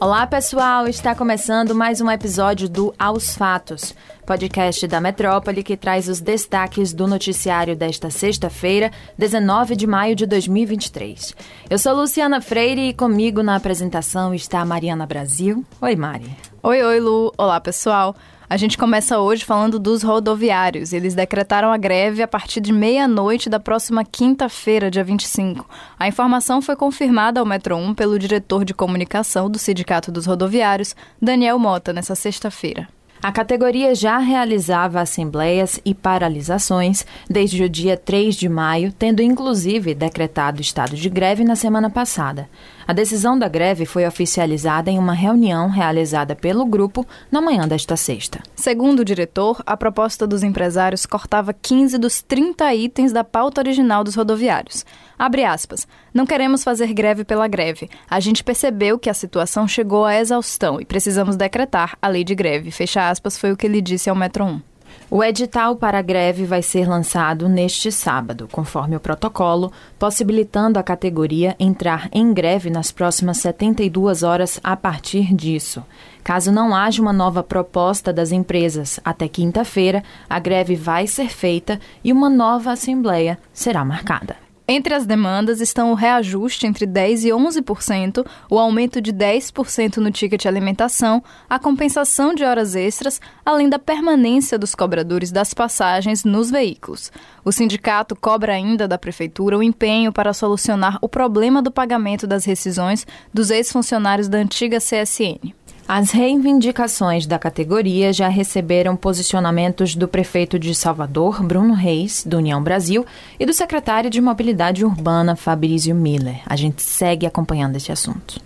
Olá, pessoal! Está começando mais um episódio do Aos Fatos, podcast da Metrópole que traz os destaques do noticiário desta sexta-feira, 19 de maio de 2023. Eu sou Luciana Freire e comigo na apresentação está a Mariana Brasil. Oi, Mari. Oi, oi, Lu. Olá, pessoal. A gente começa hoje falando dos rodoviários. Eles decretaram a greve a partir de meia-noite da próxima quinta-feira, dia 25. A informação foi confirmada ao Metro 1 pelo diretor de comunicação do Sindicato dos Rodoviários, Daniel Mota, nessa sexta-feira. A categoria já realizava assembleias e paralisações desde o dia 3 de maio, tendo inclusive decretado estado de greve na semana passada. A decisão da greve foi oficializada em uma reunião realizada pelo grupo na manhã desta sexta. Segundo o diretor, a proposta dos empresários cortava 15 dos 30 itens da pauta original dos rodoviários. Abre aspas. Não queremos fazer greve pela greve. A gente percebeu que a situação chegou à exaustão e precisamos decretar a lei de greve. Fecha aspas, foi o que ele disse ao Metro 1. O edital para a greve vai ser lançado neste sábado, conforme o protocolo, possibilitando a categoria entrar em greve nas próximas 72 horas a partir disso. Caso não haja uma nova proposta das empresas até quinta-feira, a greve vai ser feita e uma nova assembleia será marcada. Entre as demandas estão o reajuste entre 10% e 11%, o aumento de 10% no ticket alimentação, a compensação de horas extras, além da permanência dos cobradores das passagens nos veículos. O sindicato cobra ainda da Prefeitura o empenho para solucionar o problema do pagamento das rescisões dos ex-funcionários da antiga CSN. As reivindicações da categoria já receberam posicionamentos do prefeito de Salvador, Bruno Reis, do União Brasil, e do secretário de Mobilidade Urbana, Fabrício Miller. A gente segue acompanhando esse assunto.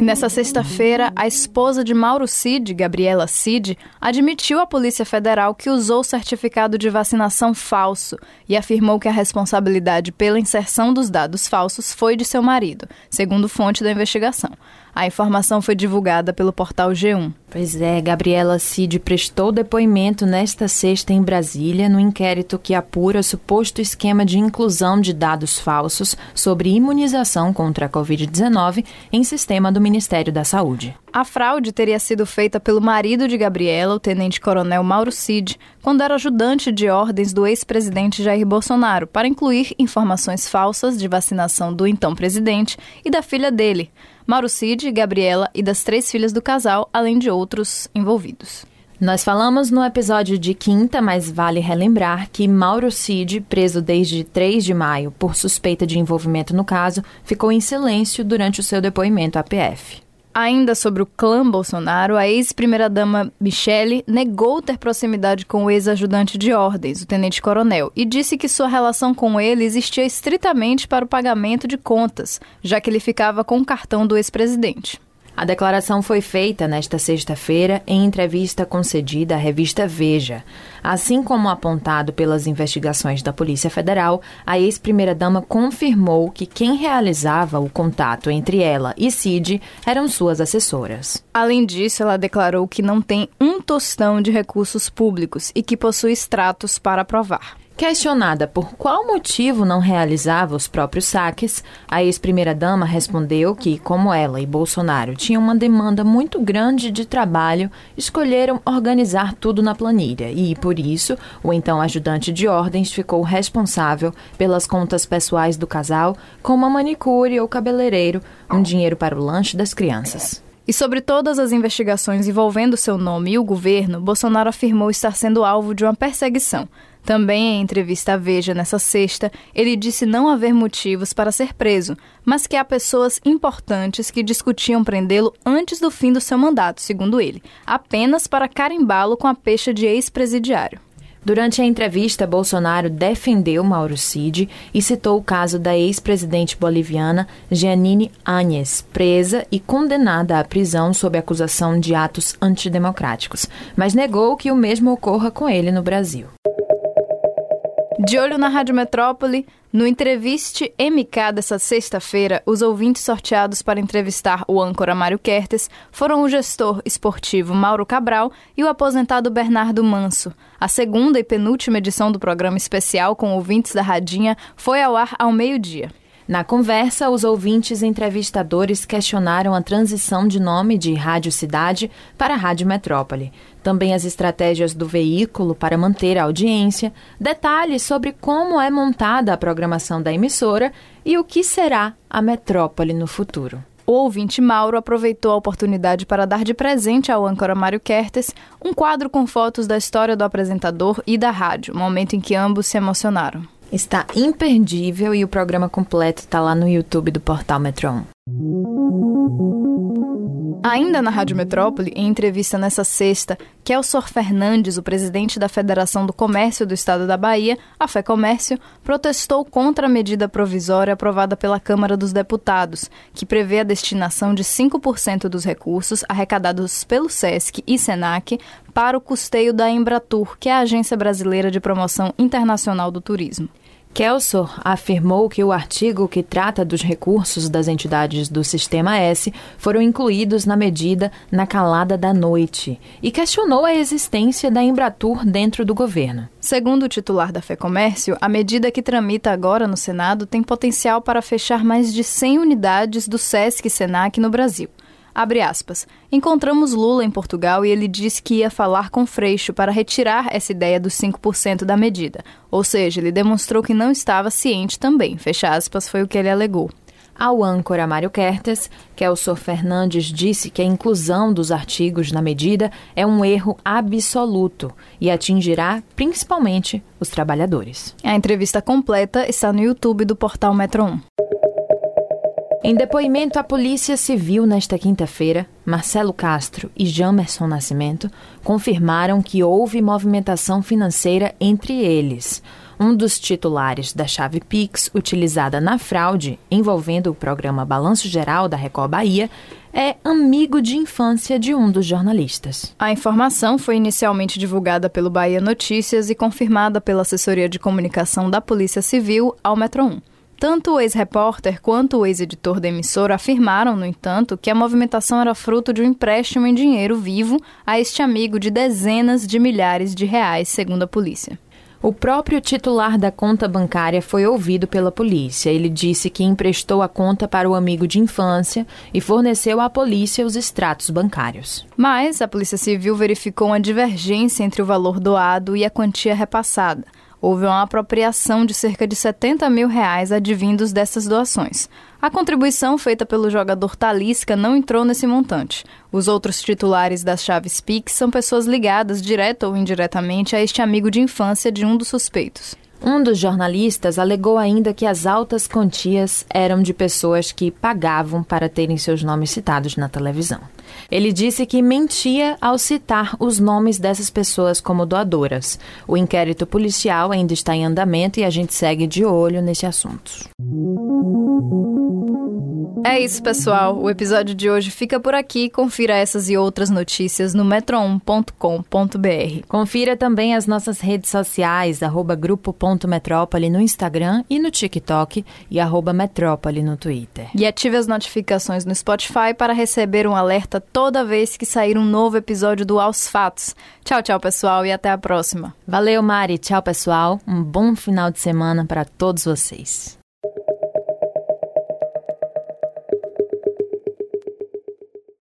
Nessa sexta-feira, a esposa de Mauro Cid, Gabriela Cid, admitiu à Polícia Federal que usou certificado de vacinação falso e afirmou que a responsabilidade pela inserção dos dados falsos foi de seu marido, segundo fonte da investigação. A informação foi divulgada pelo portal G1. Pois é, Gabriela Cid prestou depoimento nesta sexta em Brasília no inquérito que apura suposto esquema de inclusão de dados falsos sobre imunização contra a Covid-19 em sistema do Ministério da Saúde. A fraude teria sido feita pelo marido de Gabriela, o tenente-coronel Mauro Cid, quando era ajudante de ordens do ex-presidente Jair Bolsonaro, para incluir informações falsas de vacinação do então presidente e da filha dele, Mauro Cid, Gabriela e das três filhas do casal, além de outros envolvidos. Nós falamos no episódio de quinta, mas vale relembrar que Mauro Cid, preso desde 3 de maio por suspeita de envolvimento no caso, ficou em silêncio durante o seu depoimento à PF. Ainda sobre o clã Bolsonaro, a ex-primeira-dama Michele negou ter proximidade com o ex-ajudante de ordens, o tenente-coronel, e disse que sua relação com ele existia estritamente para o pagamento de contas, já que ele ficava com o cartão do ex-presidente. A declaração foi feita nesta sexta-feira em entrevista concedida à revista Veja. Assim como apontado pelas investigações da Polícia Federal, a ex-primeira-dama confirmou que quem realizava o contato entre ela e Cid eram suas assessoras. Além disso, ela declarou que não tem um tostão de recursos públicos e que possui extratos para provar. Questionada por qual motivo não realizava os próprios saques, a ex-primeira-dama respondeu que, como ela e Bolsonaro tinham uma demanda muito grande de trabalho, escolheram organizar tudo na planilha e, por isso, o então ajudante de ordens ficou responsável pelas contas pessoais do casal, como a manicure ou cabeleireiro, um dinheiro para o lanche das crianças. E sobre todas as investigações envolvendo seu nome e o governo, Bolsonaro afirmou estar sendo alvo de uma perseguição. Também em entrevista à Veja nessa sexta, ele disse não haver motivos para ser preso, mas que há pessoas importantes que discutiam prendê-lo antes do fim do seu mandato, segundo ele, apenas para carimbá-lo com a pecha de ex-presidiário. Durante a entrevista, Bolsonaro defendeu Mauro Cid e citou o caso da ex-presidente boliviana Giannini Áñez, presa e condenada à prisão sob acusação de atos antidemocráticos, mas negou que o mesmo ocorra com ele no Brasil. De olho na Rádio Metrópole, no Entreviste MK dessa sexta-feira, os ouvintes sorteados para entrevistar o âncora Mário Kertes foram o gestor esportivo Mauro Cabral e o aposentado Bernardo Manso. A segunda e penúltima edição do programa especial com ouvintes da Radinha foi ao ar ao meio-dia. Na conversa, os ouvintes entrevistadores questionaram a transição de nome de Rádio Cidade para Rádio Metrópole, também as estratégias do veículo para manter a audiência, detalhes sobre como é montada a programação da emissora e o que será a Metrópole no futuro. O ouvinte Mauro aproveitou a oportunidade para dar de presente ao âncora Mário Kertes um quadro com fotos da história do apresentador e da rádio, momento em que ambos se emocionaram. Está imperdível e o programa completo está lá no YouTube do portal Metron. Ainda na Rádio Metrópole, em entrevista nessa sexta, Kelson Fernandes, o presidente da Federação do Comércio do Estado da Bahia, a Fé Comércio, protestou contra a medida provisória aprovada pela Câmara dos Deputados, que prevê a destinação de 5% dos recursos arrecadados pelo SESC e SENAC para o custeio da Embratur, que é a Agência Brasileira de Promoção Internacional do Turismo. Kelso afirmou que o artigo que trata dos recursos das entidades do Sistema S foram incluídos na medida na calada da noite e questionou a existência da Embratur dentro do governo. Segundo o titular da FEComércio, a medida que tramita agora no Senado tem potencial para fechar mais de 100 unidades do SESC Senac no Brasil. Abre aspas. Encontramos Lula em Portugal e ele disse que ia falar com Freixo para retirar essa ideia dos 5% da medida. Ou seja, ele demonstrou que não estava ciente também. Fecha aspas, foi o que ele alegou. Ao âncora Mário Kertes, Kelso Fernandes disse que a inclusão dos artigos na medida é um erro absoluto e atingirá principalmente os trabalhadores. A entrevista completa está no YouTube do portal Metro 1. Em depoimento à Polícia Civil nesta quinta-feira, Marcelo Castro e Jamerson Nascimento confirmaram que houve movimentação financeira entre eles. Um dos titulares da chave Pix utilizada na fraude envolvendo o programa Balanço Geral da Record Bahia é amigo de infância de um dos jornalistas. A informação foi inicialmente divulgada pelo Bahia Notícias e confirmada pela assessoria de comunicação da Polícia Civil ao Metro 1. Tanto o ex-repórter quanto o ex-editor da emissora afirmaram, no entanto, que a movimentação era fruto de um empréstimo em dinheiro vivo a este amigo de dezenas de milhares de reais, segundo a polícia. O próprio titular da conta bancária foi ouvido pela polícia. Ele disse que emprestou a conta para o amigo de infância e forneceu à polícia os extratos bancários. Mas a Polícia Civil verificou uma divergência entre o valor doado e a quantia repassada houve uma apropriação de cerca de 70 mil reais advindos dessas doações. A contribuição feita pelo jogador Talisca não entrou nesse montante. Os outros titulares das chaves Pix são pessoas ligadas, direta ou indiretamente, a este amigo de infância de um dos suspeitos. Um dos jornalistas alegou ainda que as altas quantias eram de pessoas que pagavam para terem seus nomes citados na televisão. Ele disse que mentia ao citar os nomes dessas pessoas como doadoras. O inquérito policial ainda está em andamento e a gente segue de olho nesse assunto. É isso, pessoal. O episódio de hoje fica por aqui. Confira essas e outras notícias no metro1.com.br. Confira também as nossas redes sociais, arroba grupo.metrópole no Instagram e no TikTok e arroba metrópole no Twitter. E ative as notificações no Spotify para receber um alerta toda vez que sair um novo episódio do Aos Fatos. Tchau, tchau, pessoal, e até a próxima. Valeu, Mari. Tchau, pessoal. Um bom final de semana para todos vocês.